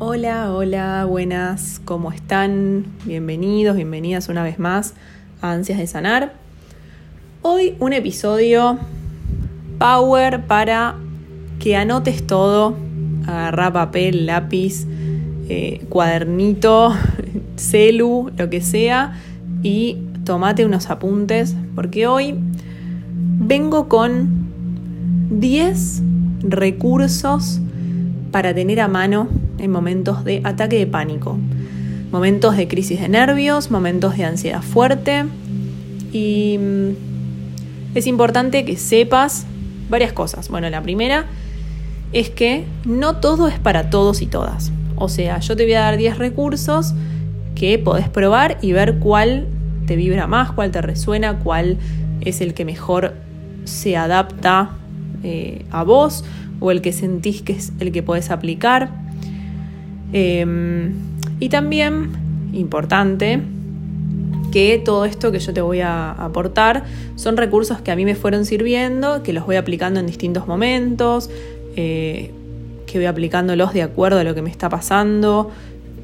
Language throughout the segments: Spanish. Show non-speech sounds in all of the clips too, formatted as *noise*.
Hola, hola, buenas, ¿cómo están? Bienvenidos, bienvenidas una vez más a Ansias de Sanar. Hoy un episodio power para que anotes todo, agarra papel, lápiz, eh, cuadernito, *laughs* celu, lo que sea, y tomate unos apuntes, porque hoy vengo con 10 recursos para tener a mano en momentos de ataque de pánico, momentos de crisis de nervios, momentos de ansiedad fuerte y mm, es importante que sepas varias cosas. Bueno, la primera es que no todo es para todos y todas. O sea, yo te voy a dar 10 recursos que podés probar y ver cuál te vibra más, cuál te resuena, cuál es el que mejor se adapta eh, a vos o el que sentís que es el que podés aplicar. Em, y también, importante, que todo esto que yo te voy a aportar son recursos que a mí me fueron sirviendo, que los voy aplicando en distintos momentos, eh, que voy aplicándolos de acuerdo a lo que me está pasando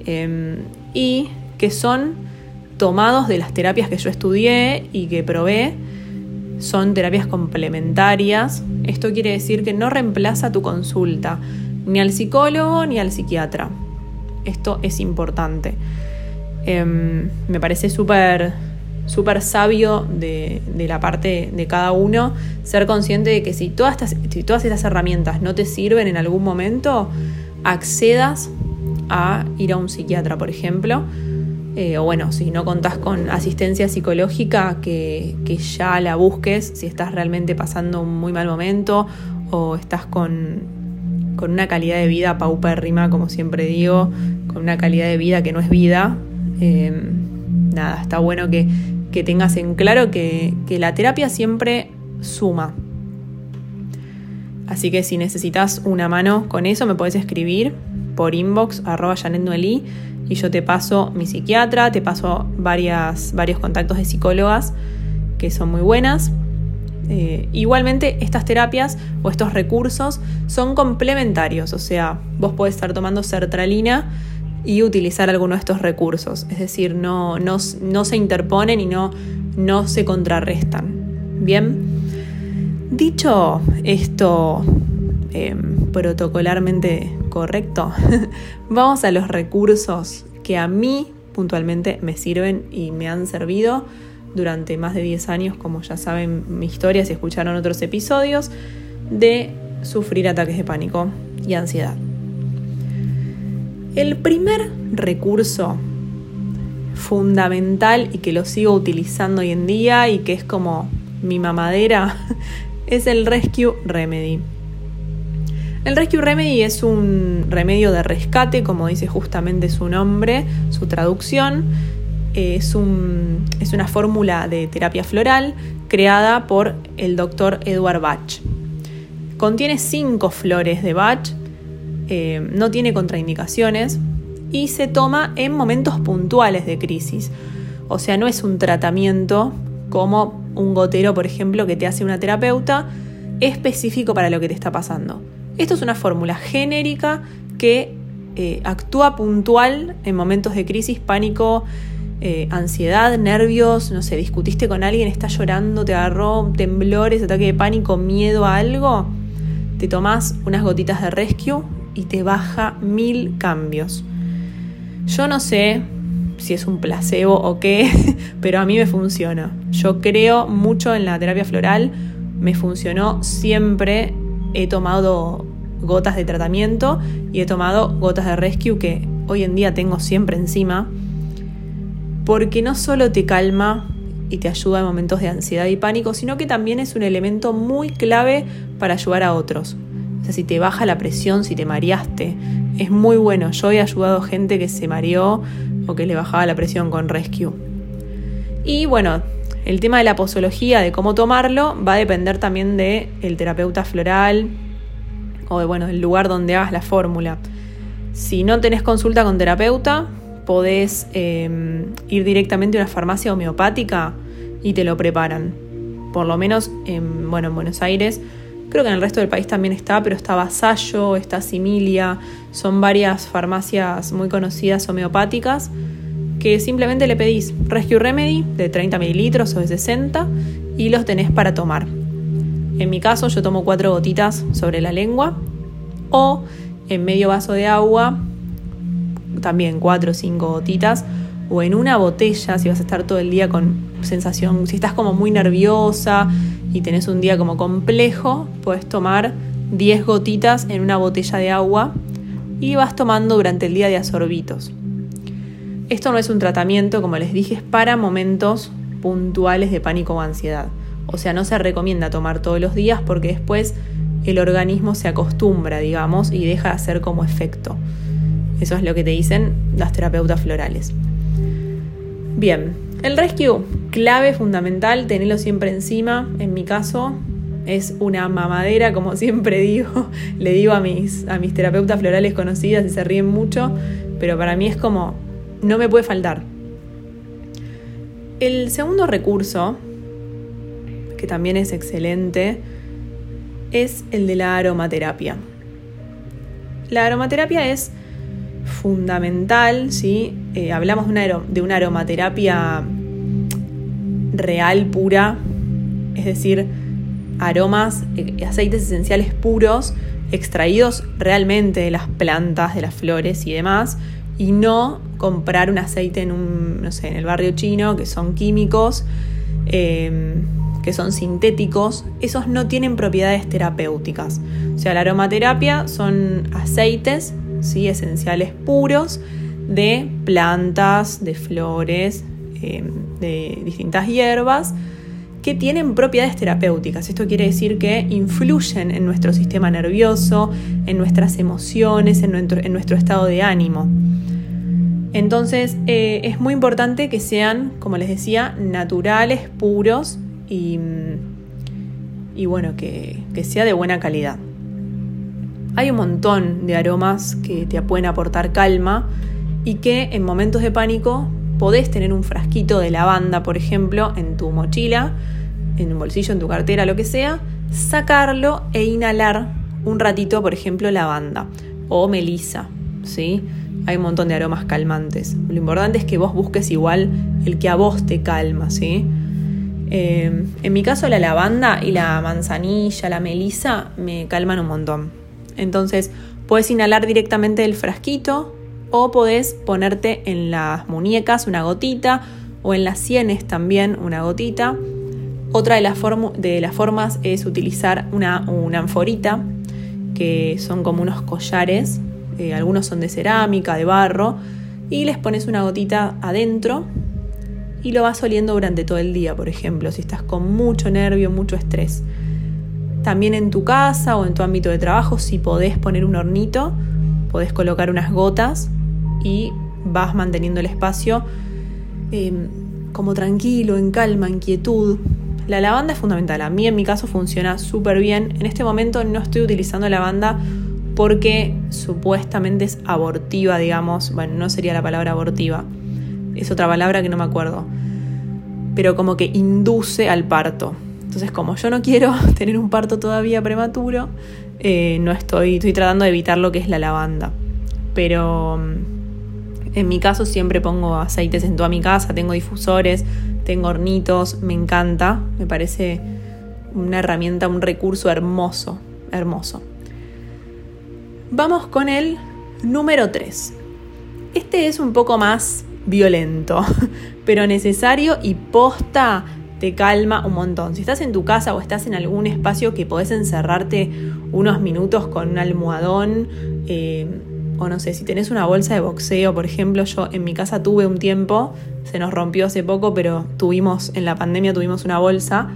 em, y que son tomados de las terapias que yo estudié y que probé. Son terapias complementarias. Esto quiere decir que no reemplaza tu consulta, ni al psicólogo ni al psiquiatra. Esto es importante. Em, me parece súper súper sabio de, la parte de cada uno, ser consciente de que si todas, estas, todas estas herramientas no te sirven en algún momento, accedas a ir a un psiquiatra, por ejemplo. Eh, o bueno, si no contás con asistencia psicológica, que, que, ya la busques si estás realmente pasando un muy mal momento o estás con, con una calidad de vida paupérrima, como siempre digo, con una calidad de vida que no es vida. Eh, nada, está bueno que, que tengas en claro que, la terapia siempre suma. Así que si necesitas una mano con eso, me puedes escribir por inbox arroba y yo te paso mi psiquiatra, te paso varias, varios contactos de psicólogas que son muy buenas. Eh, igualmente, estas terapias o estos recursos son complementarios, o sea, vos podés estar tomando sertralina y utilizar alguno de estos recursos. Es decir, no, no, se interponen y no, no se contrarrestan. Bien, dicho esto em, protocolarmente correcto, *laughs* vamos a los recursos que a mí puntualmente me sirven y me han servido durante más de 10 años, como ya saben mi historia si escucharon otros episodios, de sufrir ataques de pánico y ansiedad. El primer recurso fundamental y que lo sigo utilizando hoy en día y que es como mi mamadera *laughs* es el Rescue Remedy. El Rescue Remedy es un remedio de rescate, como dice justamente su nombre, su traducción. Es, un, es una fórmula de terapia floral creada por el doctor Edward Bach. Contiene cinco flores de Bach eh, no tiene contraindicaciones y se toma en momentos puntuales de crisis. O sea, no es un tratamiento como un gotero, por ejemplo, que te hace una terapeuta específico para lo que te está pasando. Esto es una fórmula genérica que eh, actúa puntual en momentos de crisis, pánico, eh, ansiedad, nervios, no sé, discutiste con alguien, está llorando, te agarró temblores, ataque de pánico, miedo a algo, te tomás unas gotitas de rescue y te baja mil cambios. Yo no sé si es un placebo o qué, *laughs* pero a mí me funciona. Yo creo mucho en la terapia floral, me funcionó siempre. He tomado gotas de tratamiento y he tomado gotas de rescue que hoy en día tengo siempre encima, porque no solo te calma y te ayuda en momentos de ansiedad y pánico, sino que también es un elemento muy clave para ayudar a otros. O sea, si te baja la presión, si te mareaste, es muy bueno. Yo he ayudado gente que se mareó o que le bajaba la presión con Rescue. Y bueno, el tema de la posología, de cómo tomarlo, va a depender también del el terapeuta floral o de, bueno, del lugar donde hagas la fórmula. Si no tenés consulta con terapeuta, podés em, ir directamente a una farmacia homeopática y te lo preparan. Por lo menos en, bueno, en Buenos Aires Creo que en el resto del país también está, pero está Vasallo, está Similia, son varias farmacias muy conocidas homeopáticas que simplemente le pedís Rescue Remedy de 30 mililitros o de 60 y los tenés para tomar. En mi caso yo tomo cuatro gotitas sobre la lengua o en medio vaso de agua, también cuatro o cinco gotitas, o en una botella si vas a estar todo el día con sensación, si estás como muy nerviosa y tenés un día como complejo, puedes tomar 10 gotitas en una botella de agua y vas tomando durante el día de asorbitos. Esto no es un tratamiento, como les dije, es para momentos puntuales de pánico o ansiedad. O sea, no se recomienda tomar todos los días porque después el organismo se acostumbra, digamos, y deja de hacer como efecto. Eso es lo que te dicen las terapeutas florales. Bien, el rescue, clave fundamental, tenerlo siempre encima. En mi caso, es una mamadera, como siempre digo, *laughs* le digo a mis, a mis terapeutas florales conocidas y se ríen mucho, pero para mí es como, no me puede faltar. El segundo recurso, que también es excelente, es el de la aromaterapia. La aromaterapia es fundamental, ¿sí? Eh, hablamos de una, de una aromaterapia real, pura, es decir, aromas, eh, aceites esenciales puros, extraídos realmente de las plantas, de las flores y demás, y no comprar un aceite en un, no sé, en el barrio chino, que son químicos, em, que son sintéticos, esos no tienen propiedades terapéuticas. O sea, la aromaterapia son aceites ¿sí? esenciales puros de plantas, de flores, em, de distintas hierbas que tienen propiedades terapéuticas. Esto quiere decir que influyen en nuestro sistema nervioso, en nuestras emociones, en nuestro, estado de ánimo. Entonces eh, es muy importante que sean, como les decía, naturales, puros y, bueno, que, que sea de buena calidad. Hay un montón de aromas que te pueden aportar calma y que en momentos de pánico podés tener un frasquito de lavanda, por ejemplo, en tu mochila, en un bolsillo, en tu cartera, lo que sea, sacarlo e inhalar un ratito, por ejemplo, lavanda o melisa, ¿sí? Hay un montón de aromas calmantes. Lo importante es que vos busques igual el que a vos te calma, ¿sí? Eh, en mi caso, la lavanda y la manzanilla, la melisa, me calman un montón. Entonces, puedes inhalar directamente del frasquito o podés ponerte en las muñecas una gotita o en las sienes también una gotita. Otra de las, formas es utilizar una, una, anforita, que son como unos collares, eh, algunos son de cerámica, de barro, y les pones una gotita adentro y lo vas oliendo durante todo el día, por ejemplo, si estás con mucho nervio, mucho estrés. También en tu casa o en tu ámbito de trabajo, si podés poner un hornito, podés colocar unas gotas y vas manteniendo el espacio em, como tranquilo, en calma, en quietud. La lavanda es fundamental. A mí en mi caso funciona súper bien. En este momento no estoy utilizando lavanda porque supuestamente es abortiva, digamos. Bueno, no sería la palabra abortiva. Es otra palabra que no me acuerdo. Pero como que induce al parto. Entonces, como yo no quiero *laughs* tener un parto todavía prematuro, eh, no estoy, estoy tratando de evitar lo que es la lavanda. Pero mm, en mi caso siempre pongo aceites en toda mi casa, tengo difusores, tengo hornitos, me encanta, me parece una herramienta, un recurso hermoso, hermoso. Vamos con el número 3. Este es un poco más violento, *laughs* pero necesario y posta te calma un montón. Si estás en tu casa o estás en algún espacio que podés encerrarte unos minutos con un almohadón, eh, o no sé, si tenés una bolsa de boxeo, por ejemplo, yo en mi casa tuve un tiempo, se nos rompió hace poco, pero tuvimos, en la pandemia tuvimos una bolsa,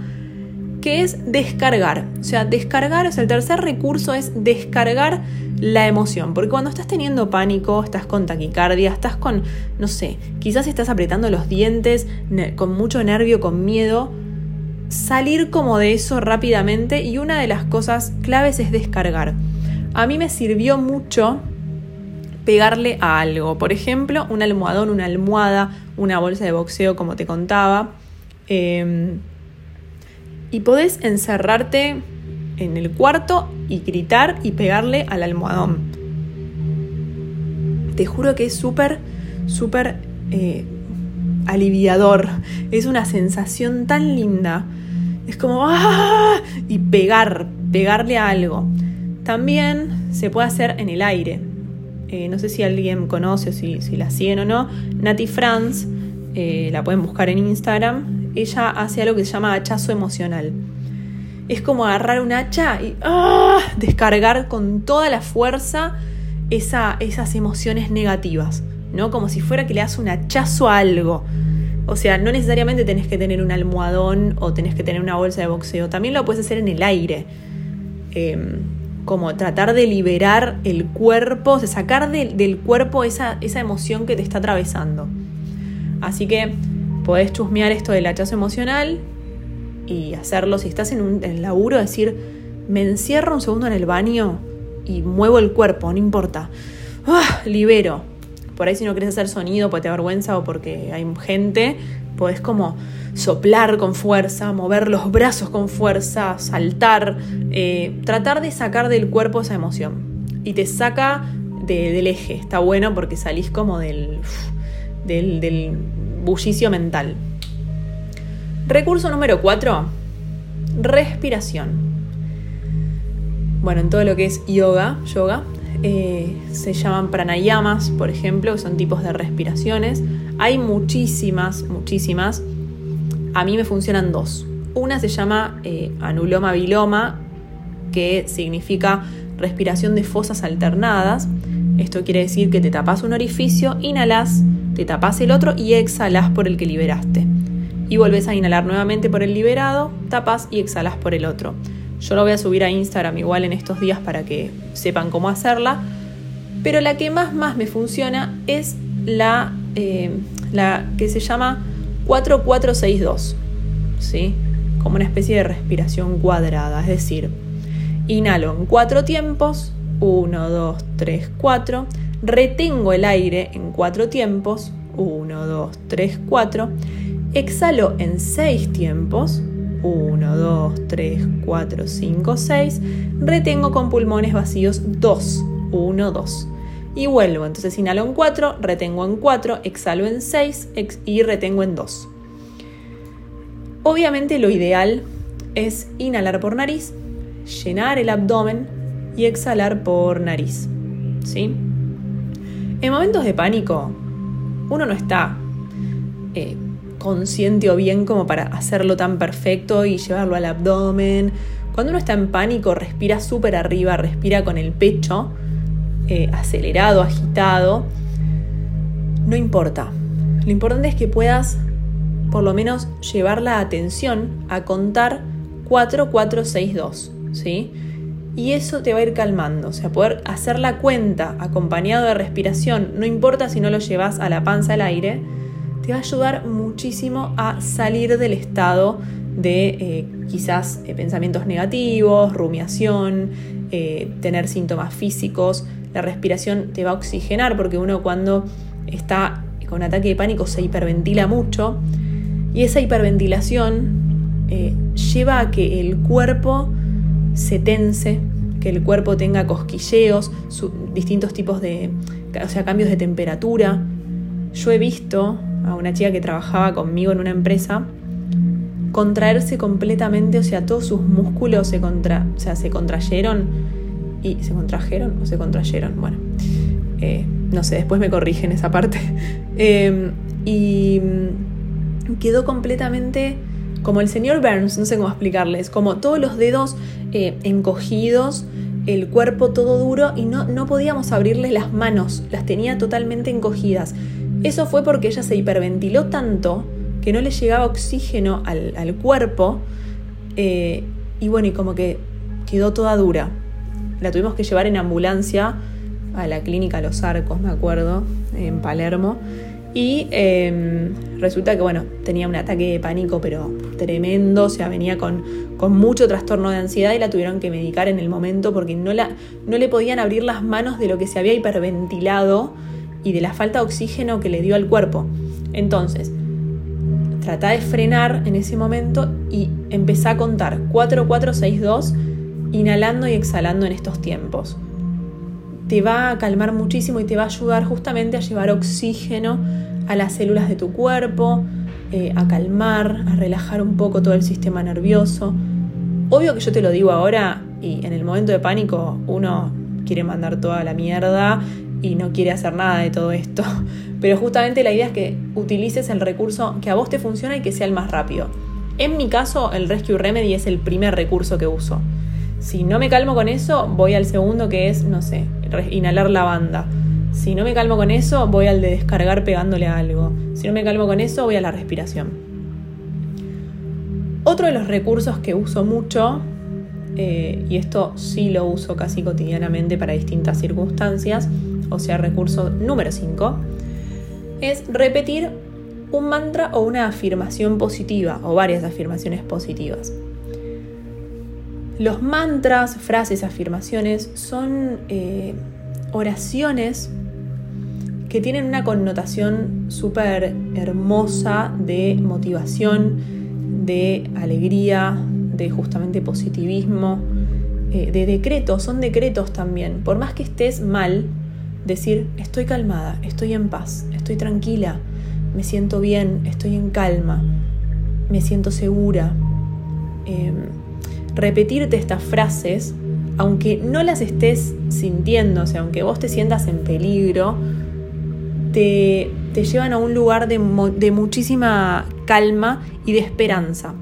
que es descargar. O sea, descargar, o sea, el tercer recurso es descargar la emoción, porque cuando estás teniendo pánico, estás con taquicardia, estás con, no sé, quizás estás apretando los dientes, con mucho nervio, con miedo, salir como de eso rápidamente y una de las cosas claves es descargar. A mí me sirvió mucho pegarle a algo. Por ejemplo, un almohadón, una almohada, una bolsa de boxeo, como te contaba. Em, y podés encerrarte en el cuarto y gritar y pegarle al almohadón. Te juro que es súper, súper eh, aliviador. Es una sensación tan linda. Es como ¡ah! y pegar, pegarle a algo. También se puede hacer en el aire. Eh, no sé si alguien conoce o si, la siguen o no. Nati Franz, eh, la pueden buscar en Instagram. Ella hace algo que se llama hachazo emocional. Es como agarrar un hacha y ¡ah! descargar con toda la fuerza esas emociones negativas. ¿no? Como si fuera que le das un hachazo a algo. O sea, no necesariamente tenés que tener un almohadón o tenés que tener una bolsa de boxeo, también lo puedes hacer en el aire. Em, como tratar de liberar el cuerpo, o sea, sacar del cuerpo esa, emoción que te está atravesando. Así que podés chusmear esto del hachazo emocional y hacerlo si estás en un en laburo, decir, me encierro un segundo en el baño y muevo el cuerpo, no importa. ¡Ah! libero, por ahí si no quieres hacer sonido porque te vergüenza o porque hay gente, podés como soplar con fuerza, mover los brazos con fuerza, saltar, eh, tratar de sacar del cuerpo esa emoción. Y te saca del eje, está bueno porque salís como del, del, del bullicio mental. Recurso número 4, respiración. Bueno, en todo lo que es yoga, yoga, eh, se llaman pranayamas, por ejemplo, que son tipos de respiraciones. Hay muchísimas, muchísimas. A mí me funcionan dos. Una se llama eh, anuloma biloma, que significa respiración de fosas alternadas. Esto quiere decir que te tapas un orificio, inhalas, te tapas el otro y exhalas por el que liberaste. Y vuelves a inhalar nuevamente por el liberado, tapas y exhalas por el otro. Yo lo voy a subir a Instagram igual en estos días para que sepan cómo hacerla. Pero la que más más me funciona es la, eh, la que se llama 4462. ¿sí? Como una especie de respiración cuadrada. Es decir, inhalo en cuatro tiempos. 1, 2, 3, 4. Retengo el aire en cuatro tiempos. 1, 2, 3, 4. Exhalo en seis tiempos. 1, 2, 3, 4, 5, 6. Retengo con pulmones vacíos 2, 1, 2. Y vuelvo, entonces inhalo en 4, retengo en 4, exhalo en 6 y retengo en 2. Obviamente lo ideal es inhalar por nariz, llenar el abdomen y exhalar por nariz. ¿sí? En momentos de pánico, uno no está eh, consciente o bien como para hacerlo tan perfecto y llevarlo al abdomen. Cuando uno está en pánico, respira súper arriba, respira con el pecho eh, acelerado, agitado. No importa. Lo importante es que puedas por lo menos llevar la atención a contar 4, 4, 6, 2. ¿sí? Y eso te va a ir calmando, o sea, poder hacer la cuenta acompañado de respiración, no importa si no lo llevas a la panza al aire, te va a ayudar muchísimo a salir del estado de eh, quizás eh, pensamientos negativos, rumiación, eh, tener síntomas físicos. La respiración te va a oxigenar porque uno cuando está con ataque de pánico se hiperventila mucho y esa hiperventilación lleva a que el cuerpo se tense, que el cuerpo tenga cosquilleos, distintos tipos de, o sea, cambios de temperatura. Yo he visto a una chica que trabajaba conmigo en una empresa, contraerse completamente, o sea, todos sus músculos se, contra, o sea, se contrayeron y se contrajeron o se contrayeron, bueno, eh, no sé, después me corrigen esa parte. *laughs* Em, y quedó completamente como el señor Burns, no sé cómo explicarles, como todos los dedos eh, encogidos, el cuerpo todo duro y no, no podíamos abrirle las manos, las tenía totalmente encogidas. Eso fue porque ella se hiperventiló tanto que no le llegaba oxígeno al, cuerpo eh, y bueno, y como que quedó toda dura. La tuvimos que llevar en ambulancia a la clínica Los Arcos, me acuerdo, en Palermo. Y em, resulta que, bueno, tenía un ataque de pánico, pero tremendo, o sea, venía con, con, mucho trastorno de ansiedad y la tuvieron que medicar en el momento porque no, la, no le podían abrir las manos de lo que se había hiperventilado y de la falta de oxígeno que le dio al cuerpo. Entonces, trata de frenar en ese momento y empezá a contar 4, 4, 6, 2 inhalando y exhalando en estos tiempos. Te va a calmar muchísimo y te va a ayudar justamente a llevar oxígeno a las células de tu cuerpo, eh, a calmar, a relajar un poco todo el sistema nervioso. Obvio que yo te lo digo ahora y en el momento de pánico uno quiere mandar toda la mierda y no quiere hacer nada de todo esto. *laughs* Pero justamente la idea es que utilices el recurso que a vos te funciona y que sea el más rápido. En mi caso, el Rescue Remedy es el primer recurso que uso. Si no me calmo con eso, voy al segundo que es, no sé, inhalar lavanda. Si no me calmo con eso, voy al de descargar pegándole a algo. Si no me calmo con eso, voy a la respiración. Otro de los recursos que uso mucho, eh, y esto sí lo uso casi cotidianamente para distintas circunstancias, o sea, recurso número 5, es repetir un mantra o una afirmación positiva o varias afirmaciones positivas. Los mantras, frases, afirmaciones son eh, oraciones que tienen una connotación súper hermosa de motivación, de alegría, de justamente positivismo, eh, de decretos, son decretos también. Por más que estés mal, decir, estoy calmada, estoy en paz, estoy tranquila, me siento bien, estoy en calma, me siento segura. Em, repetirte estas frases, aunque no las estés sintiendo, o sea, aunque vos te sientas en peligro, te, llevan a un lugar de, de muchísima calma y de esperanza.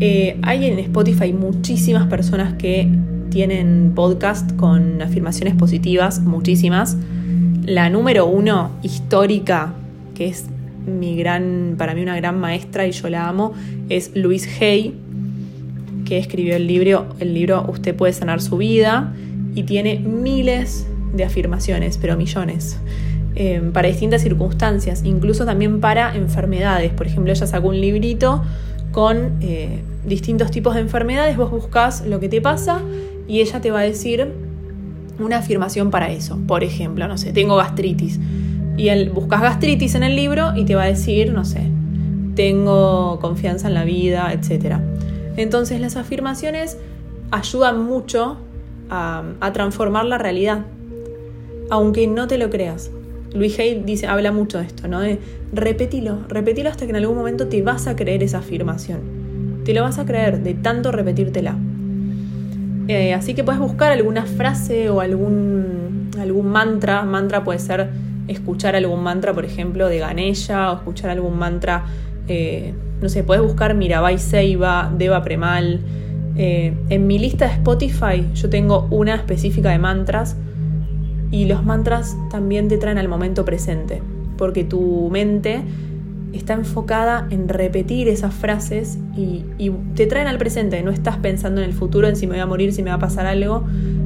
Eh, hay en Spotify muchísimas personas que tienen podcast con afirmaciones positivas, muchísimas. La número uno, histórica, que es mi gran, para mí una gran maestra y yo la amo, es Louise Hay, que escribió el libro, el libro Usted puede sanar su vida y tiene miles de afirmaciones, pero millones, eh, para distintas circunstancias, incluso también para enfermedades. Por ejemplo, ella sacó un librito con eh, distintos tipos de enfermedades, vos buscas lo que te pasa y ella te va a decir una afirmación para eso. Por ejemplo, no sé, tengo gastritis. Y él buscas gastritis en el libro y te va a decir, no sé, tengo confianza en la vida, etc. Entonces las afirmaciones ayudan mucho a, transformar la realidad, aunque no te lo creas. Luis Hay dice, habla mucho de esto, ¿no? De repetilo, repetilo hasta que en algún momento te vas a creer esa afirmación. Te lo vas a creer de tanto repetírtela. Eh, así que puedes buscar alguna frase o algún, algún mantra. Mantra puede ser escuchar algún mantra, por ejemplo, de Ganesha o escuchar algún mantra, eh, no sé, puedes buscar Mirabai Seiba, Deva Premal. Eh, en mi lista de Spotify yo tengo una específica de mantras y los mantras también te traen al momento presente, porque tu mente está enfocada en repetir esas frases y, te traen al presente, no estás pensando en el futuro, en si me voy a morir, si me va a pasar algo.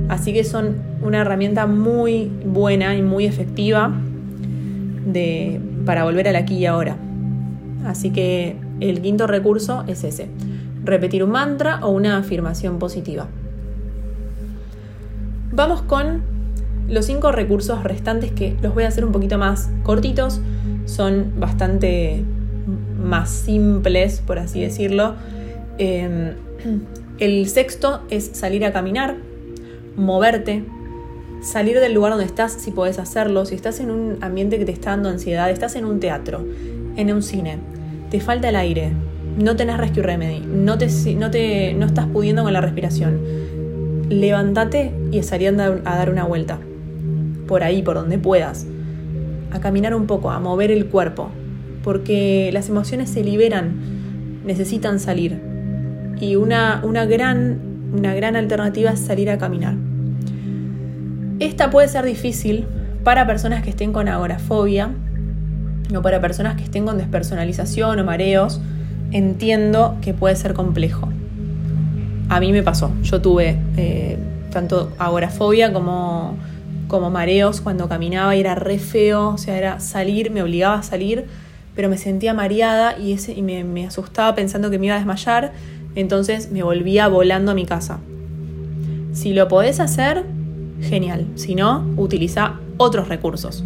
Así que son una herramienta muy buena y muy efectiva de, para volver al aquí y ahora. Así que el quinto recurso es ese, repetir un mantra o una afirmación positiva. Vamos con los cinco recursos restantes que los voy a hacer un poquito más cortitos son bastante más simples, por así decirlo. Em, el sexto es salir a caminar, moverte, salir del lugar donde estás si podés hacerlo, si estás en un ambiente que te está dando ansiedad, estás en un teatro, en un cine, te falta el aire, no tenés rescue remedy, no, te, no, te, no estás pudiendo con la respiración, levántate y salí a dar una vuelta, por ahí, por donde puedas. A caminar un poco, a mover el cuerpo, porque las emociones se liberan, necesitan salir. Y una, una, gran, una gran alternativa es salir a caminar. Esta puede ser difícil para personas que estén con agorafobia o para personas que estén con despersonalización o mareos. Entiendo que puede ser complejo. A mí me pasó. Yo tuve eh, tanto agorafobia como como mareos cuando caminaba y era re feo, o sea, era salir, me obligaba a salir, pero me sentía mareada y, y me, asustaba pensando que me iba a desmayar, entonces me volvía volando a mi casa. Si lo podés hacer, genial, si no, utiliza otros recursos.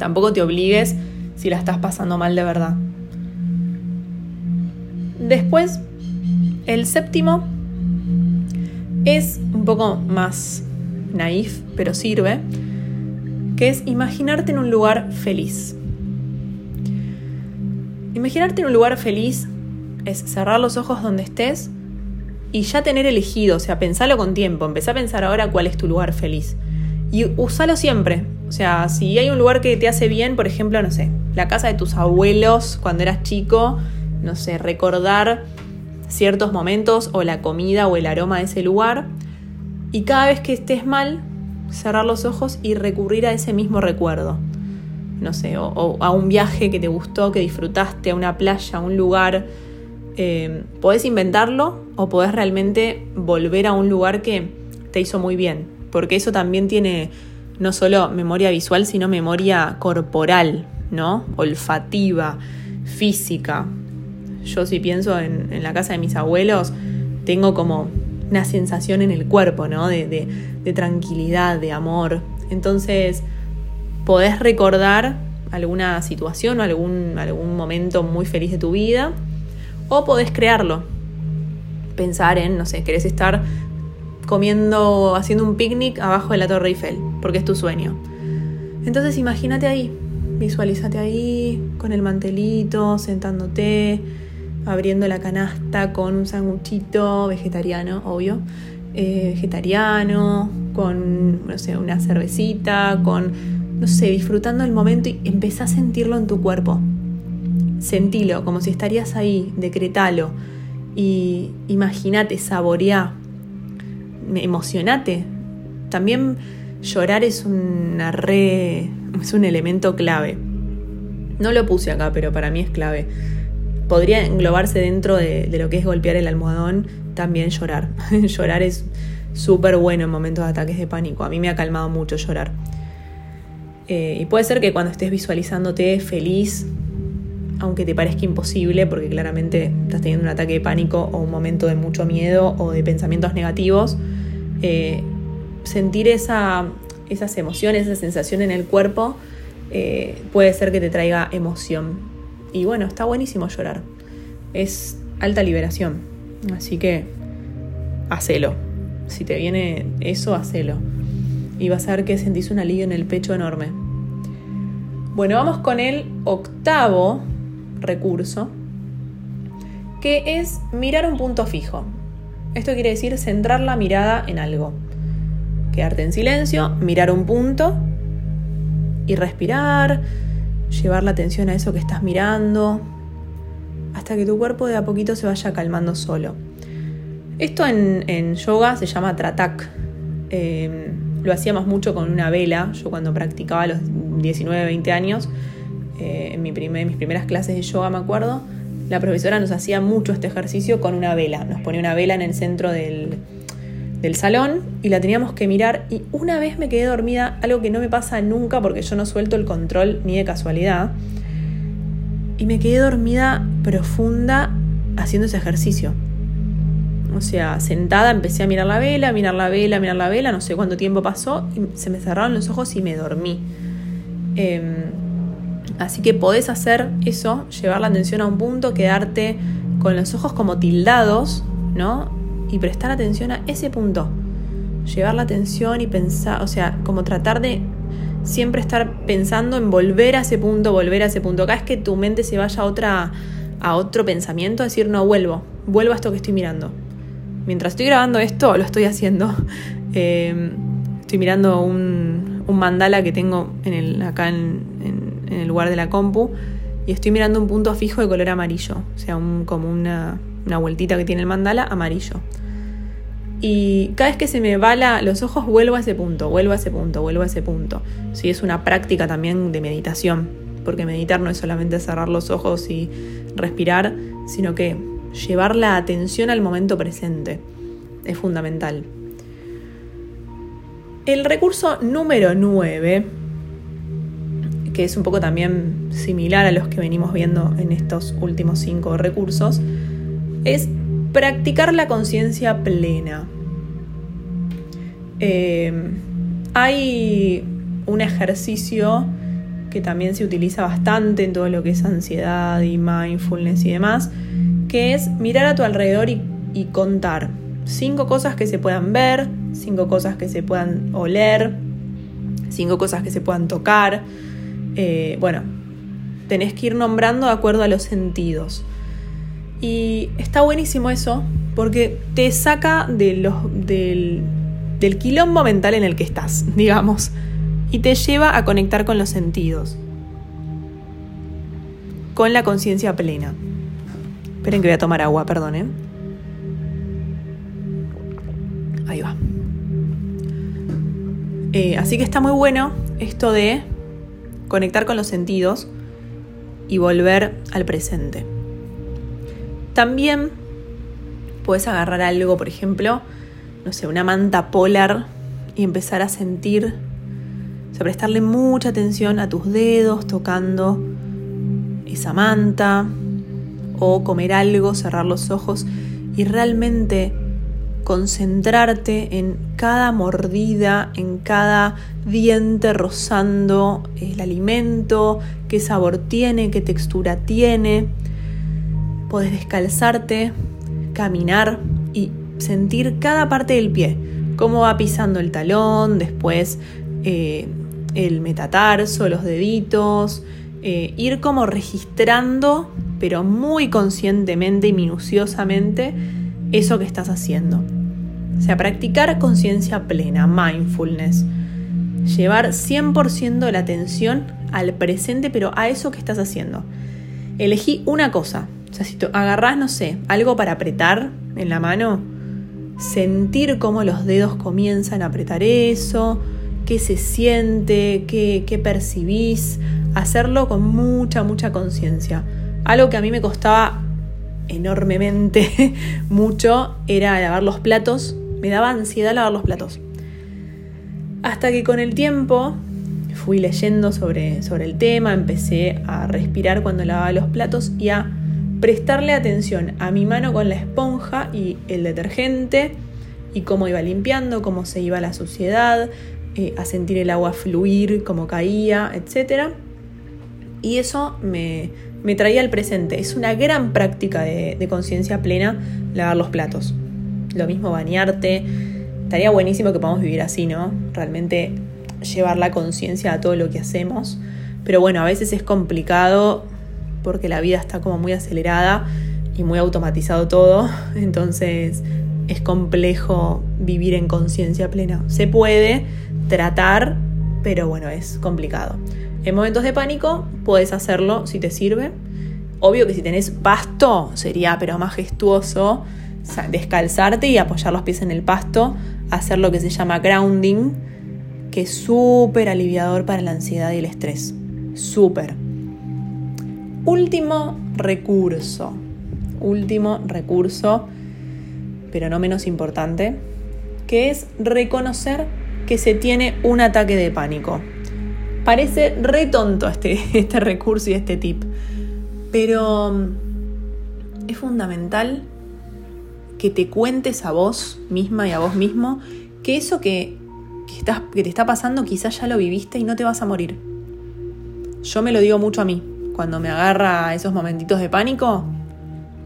Tampoco te obligues si la estás pasando mal de verdad. Después, el séptimo es un poco más naif, pero sirve, que es imaginarte en un lugar feliz. Imaginarte en un lugar feliz es cerrar los ojos donde estés y ya tener elegido, o sea, pensalo con tiempo, empezá a pensar ahora cuál es tu lugar feliz. Y usalo siempre. O sea, si hay un lugar que te hace bien, por ejemplo, no sé, la casa de tus abuelos cuando eras chico, no sé, recordar ciertos momentos o la comida o el aroma de ese lugar. Y cada vez que estés mal, cerrar los ojos y recurrir a ese mismo recuerdo. No sé, o, a un viaje que te gustó, que disfrutaste, a una playa, a un lugar. Eh, podés inventarlo o podés realmente volver a un lugar que te hizo muy bien. Porque eso también tiene no solo memoria visual, sino memoria corporal, ¿no? Olfativa, física. Yo si pienso en, la casa de mis abuelos, tengo como una sensación en el cuerpo, ¿no? De, tranquilidad, de amor. Entonces, podés recordar alguna situación o algún, algún momento muy feliz de tu vida, o podés crearlo. Pensar en, no sé, querés estar comiendo, haciendo un picnic abajo de la Torre Eiffel, porque es tu sueño. Entonces imagínate ahí, visualízate ahí, con el mantelito, sentándote, abriendo la canasta con un sanguchito vegetariano, obvio, eh, vegetariano, con, no sé, una cervecita, con, no sé, disfrutando el momento y empezá a sentirlo en tu cuerpo. Sentilo, como si estarías ahí, decretalo. Y imagínate, saboreá, emocionate. También llorar es una re, es un elemento clave. No lo puse acá, pero para mí es clave. Podría englobarse dentro de, lo que es golpear el almohadón, también llorar. *laughs* llorar es súper bueno en momentos de ataques de pánico. A mí me ha calmado mucho llorar. Eh, y puede ser que cuando estés visualizándote feliz, aunque te parezca imposible, porque claramente estás teniendo un ataque de pánico o un momento de mucho miedo o de pensamientos negativos, eh, sentir esa, esas emociones, esa sensación en el cuerpo, eh, puede ser que te traiga emoción. Y bueno, está buenísimo llorar. Es alta liberación. Así que, hacelo. Si te viene eso, hacelo. Y vas a ver que sentís un alivio en el pecho enorme. Bueno, vamos con el octavo recurso, que es mirar un punto fijo. Esto quiere decir centrar la mirada en algo. Quedarte en silencio, mirar un punto y respirar, llevar la atención a eso que estás mirando, hasta que tu cuerpo de a poquito se vaya calmando solo. Esto en, yoga se llama tratak. Em, lo hacíamos mucho con una vela. Yo cuando practicaba a los 19, 20 años, eh, en, mi en mis primeras clases de yoga me acuerdo, la profesora nos hacía mucho este ejercicio con una vela. Nos ponía una vela en el centro del, salón y la teníamos que mirar. Y una vez me quedé dormida, algo que no me pasa nunca porque yo no suelto el control ni de casualidad. Y me quedé dormida profunda haciendo ese ejercicio. O sea, sentada empecé a mirar la vela, mirar la vela, mirar la vela, no sé cuánto tiempo pasó, y se me cerraron los ojos y me dormí. Em, Así que podés hacer eso, llevar la atención a un punto, quedarte con los ojos como tildados, ¿no? Y prestar atención a ese punto. Llevar la atención y pensar, o sea, como tratar de siempre estar pensando en volver a ese punto, volver a ese punto. Acá es que tu mente se vaya a, otra, a otro pensamiento, decir, no, vuelvo, vuelvo a esto que estoy mirando. Mientras estoy grabando esto, lo estoy haciendo. *laughs* Eh, estoy mirando un, mandala que tengo en el, acá en, en el lugar de la compu y estoy mirando un punto fijo de color amarillo, o sea, como una, una vueltita que tiene el mandala amarillo. Y cada vez que se me bala los ojos, vuelvo a ese punto, vuelvo a ese punto, vuelvo a ese punto. Sí, es una práctica también de meditación, porque meditar no es solamente cerrar los ojos y respirar, sino que llevar la atención al momento presente es fundamental. El recurso número 9 que es un poco también similar a los que venimos viendo en estos últimos cinco recursos, es practicar la conciencia plena. Eh, hay un ejercicio que también se utiliza bastante en todo lo que es ansiedad y mindfulness y demás, que es mirar a tu alrededor y, y contar cinco cosas que se puedan ver, cinco cosas que se puedan oler, cinco cosas que se puedan tocar. Eh, bueno, tenés que ir nombrando de acuerdo a los sentidos. Y está buenísimo eso porque te saca de los, del, del quilombo mental en el que estás, *laughs* digamos, y te lleva a conectar con los sentidos, con la conciencia plena. Esperen que voy a tomar agua, perdón, ¿eh? Ahí va. Eh, así que está muy bueno esto de conectar con los sentidos y volver al presente. También puedes agarrar algo, por ejemplo, no sé, una manta polar y empezar a sentir, o sea, prestarle mucha atención a tus dedos tocando esa manta o comer algo, cerrar los ojos y realmente concentrarte en cada mordida, en cada diente rozando el alimento, qué sabor tiene, qué textura tiene. Puedes descalzarte, caminar y sentir cada parte del pie, cómo va pisando el talón, después eh, el metatarso, los deditos, eh, ir como registrando, pero muy conscientemente y minuciosamente, eso que estás haciendo. O sea, practicar conciencia plena, mindfulness. Llevar 100% la atención al presente, pero a eso que estás haciendo. Elegí una cosa. O sea, si agarrás, no sé, algo para apretar en la mano, sentir cómo los dedos comienzan a apretar eso, qué se siente, qué, qué percibís, hacerlo con mucha, mucha conciencia. Algo que a mí me costaba enormemente *laughs* mucho era lavar los platos me daba ansiedad lavar los platos. Hasta que con el tiempo fui leyendo sobre, sobre el tema, empecé a respirar cuando lavaba los platos y a prestarle atención a mi mano con la esponja y el detergente y cómo iba limpiando, cómo se iba la suciedad, eh, a sentir el agua fluir, cómo caía, etc. Y eso me, traía al presente. Es una gran práctica de conciencia plena lavar los platos lo mismo bañarte. Estaría buenísimo que podamos vivir así, ¿no? Realmente llevar la conciencia a todo lo que hacemos. Pero bueno, a veces es complicado porque la vida está como muy acelerada y muy automatizado todo. *laughs* Entonces es complejo vivir en conciencia plena. Se puede tratar, pero bueno, es complicado. En momentos de pánico puedes hacerlo si te sirve. Obvio que si tenés pasto sería pero majestuoso descalzarte y apoyar los pies en el pasto, hacer lo que se llama grounding, que es súper aliviador para la ansiedad y el estrés. Súper. Último recurso. Último recurso, pero no menos importante, que es reconocer que se tiene un ataque de pánico. Parece re tonto este, *laughs* este recurso y este tip, pero mm, es fundamental que te cuentes a vos misma y a vos mismo que eso que, estás, que te está pasando quizás ya lo viviste y no te vas a morir. Yo me lo digo mucho a mí. Cuando me agarra esos momentitos de pánico,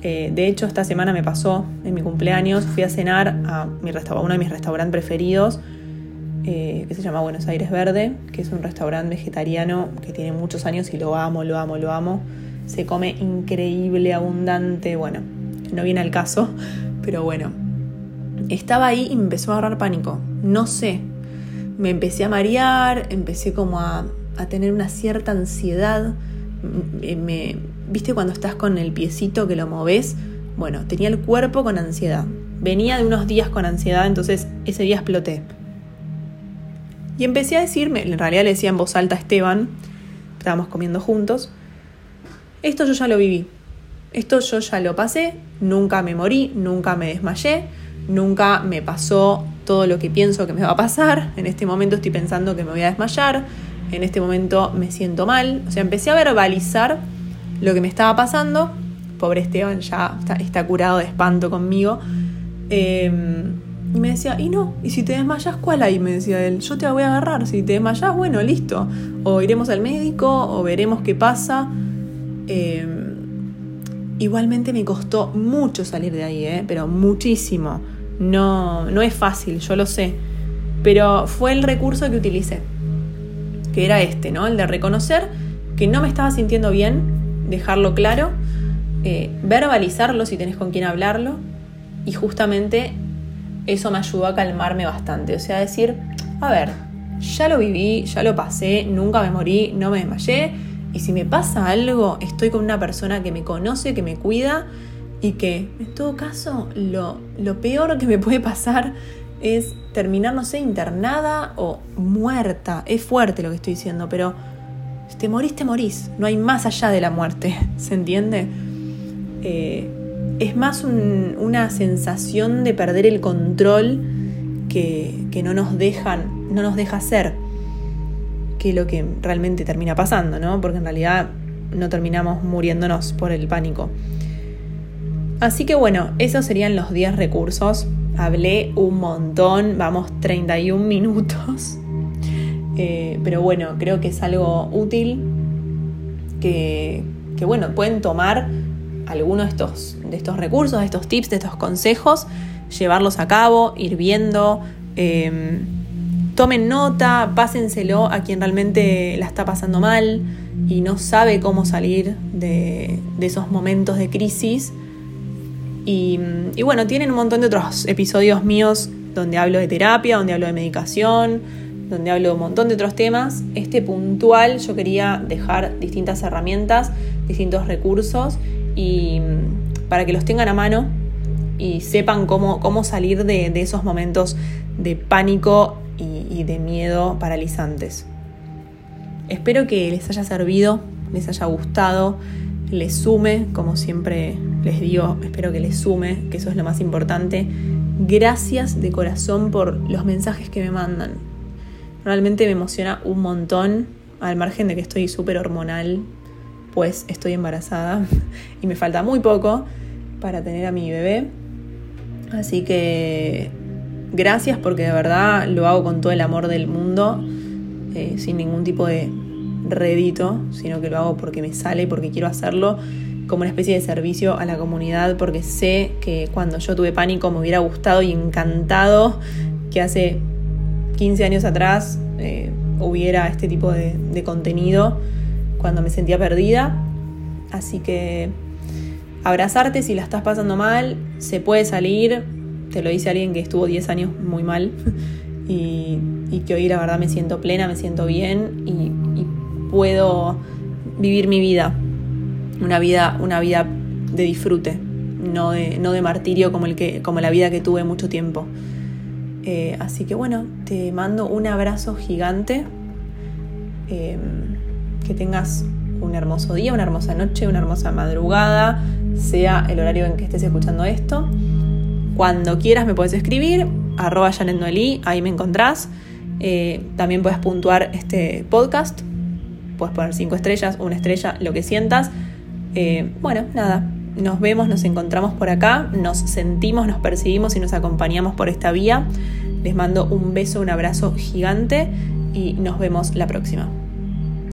eh, de hecho esta semana me pasó en mi cumpleaños, fui a cenar a, mi uno de mis restaurantes preferidos, eh, que se llama Buenos Aires Verde, que es un restaurante vegetariano que tiene muchos años y lo amo, lo amo, lo amo. Se come increíble, abundante, bueno, no viene al caso, pero bueno, estaba ahí y me empezó a agarrar pánico. No sé. Me empecé a marear, empecé como a, tener una cierta ansiedad. Me, ¿Viste cuando estás con el piecito que lo moves? Bueno, tenía el cuerpo con ansiedad. Venía de unos días con ansiedad, entonces ese día exploté. Y empecé a decirme, en realidad le decía en voz alta a Esteban, estábamos comiendo juntos, esto yo ya lo viví, esto yo ya lo pasé, nunca me morí, nunca me desmayé, nunca me pasó todo lo que pienso que me va a pasar. En este momento estoy pensando que me voy a desmayar, en este momento me siento mal. O sea, empecé a verbalizar lo que me estaba pasando. Pobre Esteban ya está, curado de espanto conmigo. Em, y me decía, y no, y si te desmayas, ¿cuál hay? Me decía él, yo te voy a agarrar. Si te desmayas, bueno, listo. O iremos al médico, o veremos qué pasa. Em, Igualmente me costó mucho salir de ahí, ¿eh? pero muchísimo. No, no es fácil, yo lo sé. Pero fue el recurso que utilicé. Que era este, ¿no? El de reconocer que no me estaba sintiendo bien, dejarlo claro, eh, verbalizarlo si tenés con quién hablarlo. Y justamente eso me ayudó a calmarme bastante. O sea, decir, a ver, ya lo viví, ya lo pasé, nunca me morí, no me desmayé. Y si me pasa algo, estoy con una persona que me conoce, que me cuida y que, en todo caso, lo, lo peor que me puede pasar es terminar, no sé, internada o muerta. Es fuerte lo que estoy diciendo, pero si te morís, te morís. No hay más allá de la muerte, *laughs* ¿se entiende? Eh, es más una sensación de perder el control que, que, no nos dejan, no nos deja ser que lo que realmente termina pasando, ¿no? Porque en realidad no terminamos muriéndonos por el pánico. Así que bueno, esos serían los 10 recursos. Hablé un montón, vamos 31 minutos. *laughs* Eh, pero bueno, creo que es algo útil que, bueno, pueden tomar algunos de estos, de estos recursos, de estos tips, de estos consejos, llevarlos a cabo, ir viendo. Em, tomen nota, pásenselo a quien realmente la está pasando mal y no sabe cómo salir de, esos momentos de crisis. Y, bueno, tienen un montón de otros episodios míos donde hablo de terapia, donde hablo de medicación, donde hablo de un montón de otros temas. Este puntual yo quería dejar distintas herramientas, distintos recursos y para que los tengan a mano y sepan cómo, cómo salir de, esos momentos de pánico y, de miedo paralizantes. Espero que les haya servido, les haya gustado, les sume, como siempre les digo, espero que les sume, que eso es lo más importante. Gracias de corazón por los mensajes que me mandan. Realmente me emociona un montón, al margen de que estoy súper hormonal pues estoy embarazada *laughs* y me falta muy poco para tener a mi bebé. Así que gracias porque de verdad lo hago con todo el amor del mundo, eh, sin ningún tipo de redito, sino que lo hago porque me sale, porque quiero hacerlo como una especie de servicio a la comunidad, porque sé que cuando yo tuve pánico me hubiera gustado y encantado que hace 15 años atrás eh, hubiera este tipo de, de contenido cuando me sentía perdida. Así que abrazarte si la estás pasando mal, se puede salir. Te lo dice alguien que estuvo 10 años muy mal *laughs* y, que hoy la verdad me siento plena, me siento bien y, puedo vivir mi vida. Una vida, una vida de disfrute, no de, no de martirio como, el que, como la vida que tuve mucho tiempo. Eh, así que bueno, te mando un abrazo gigante. Em, que tengas un hermoso día, una hermosa noche, una hermosa madrugada, sea el horario en que estés escuchando esto. Cuando quieras me puedes escribir, arroba Janet Noelí, ahí me encontrás. Eh, también puedes puntuar este podcast, puedes poner cinco estrellas, una estrella, lo que sientas. Eh, bueno, nada, nos vemos, nos encontramos por acá, nos sentimos, nos percibimos y nos acompañamos por esta vía. Les mando un beso, un abrazo gigante y nos vemos la próxima.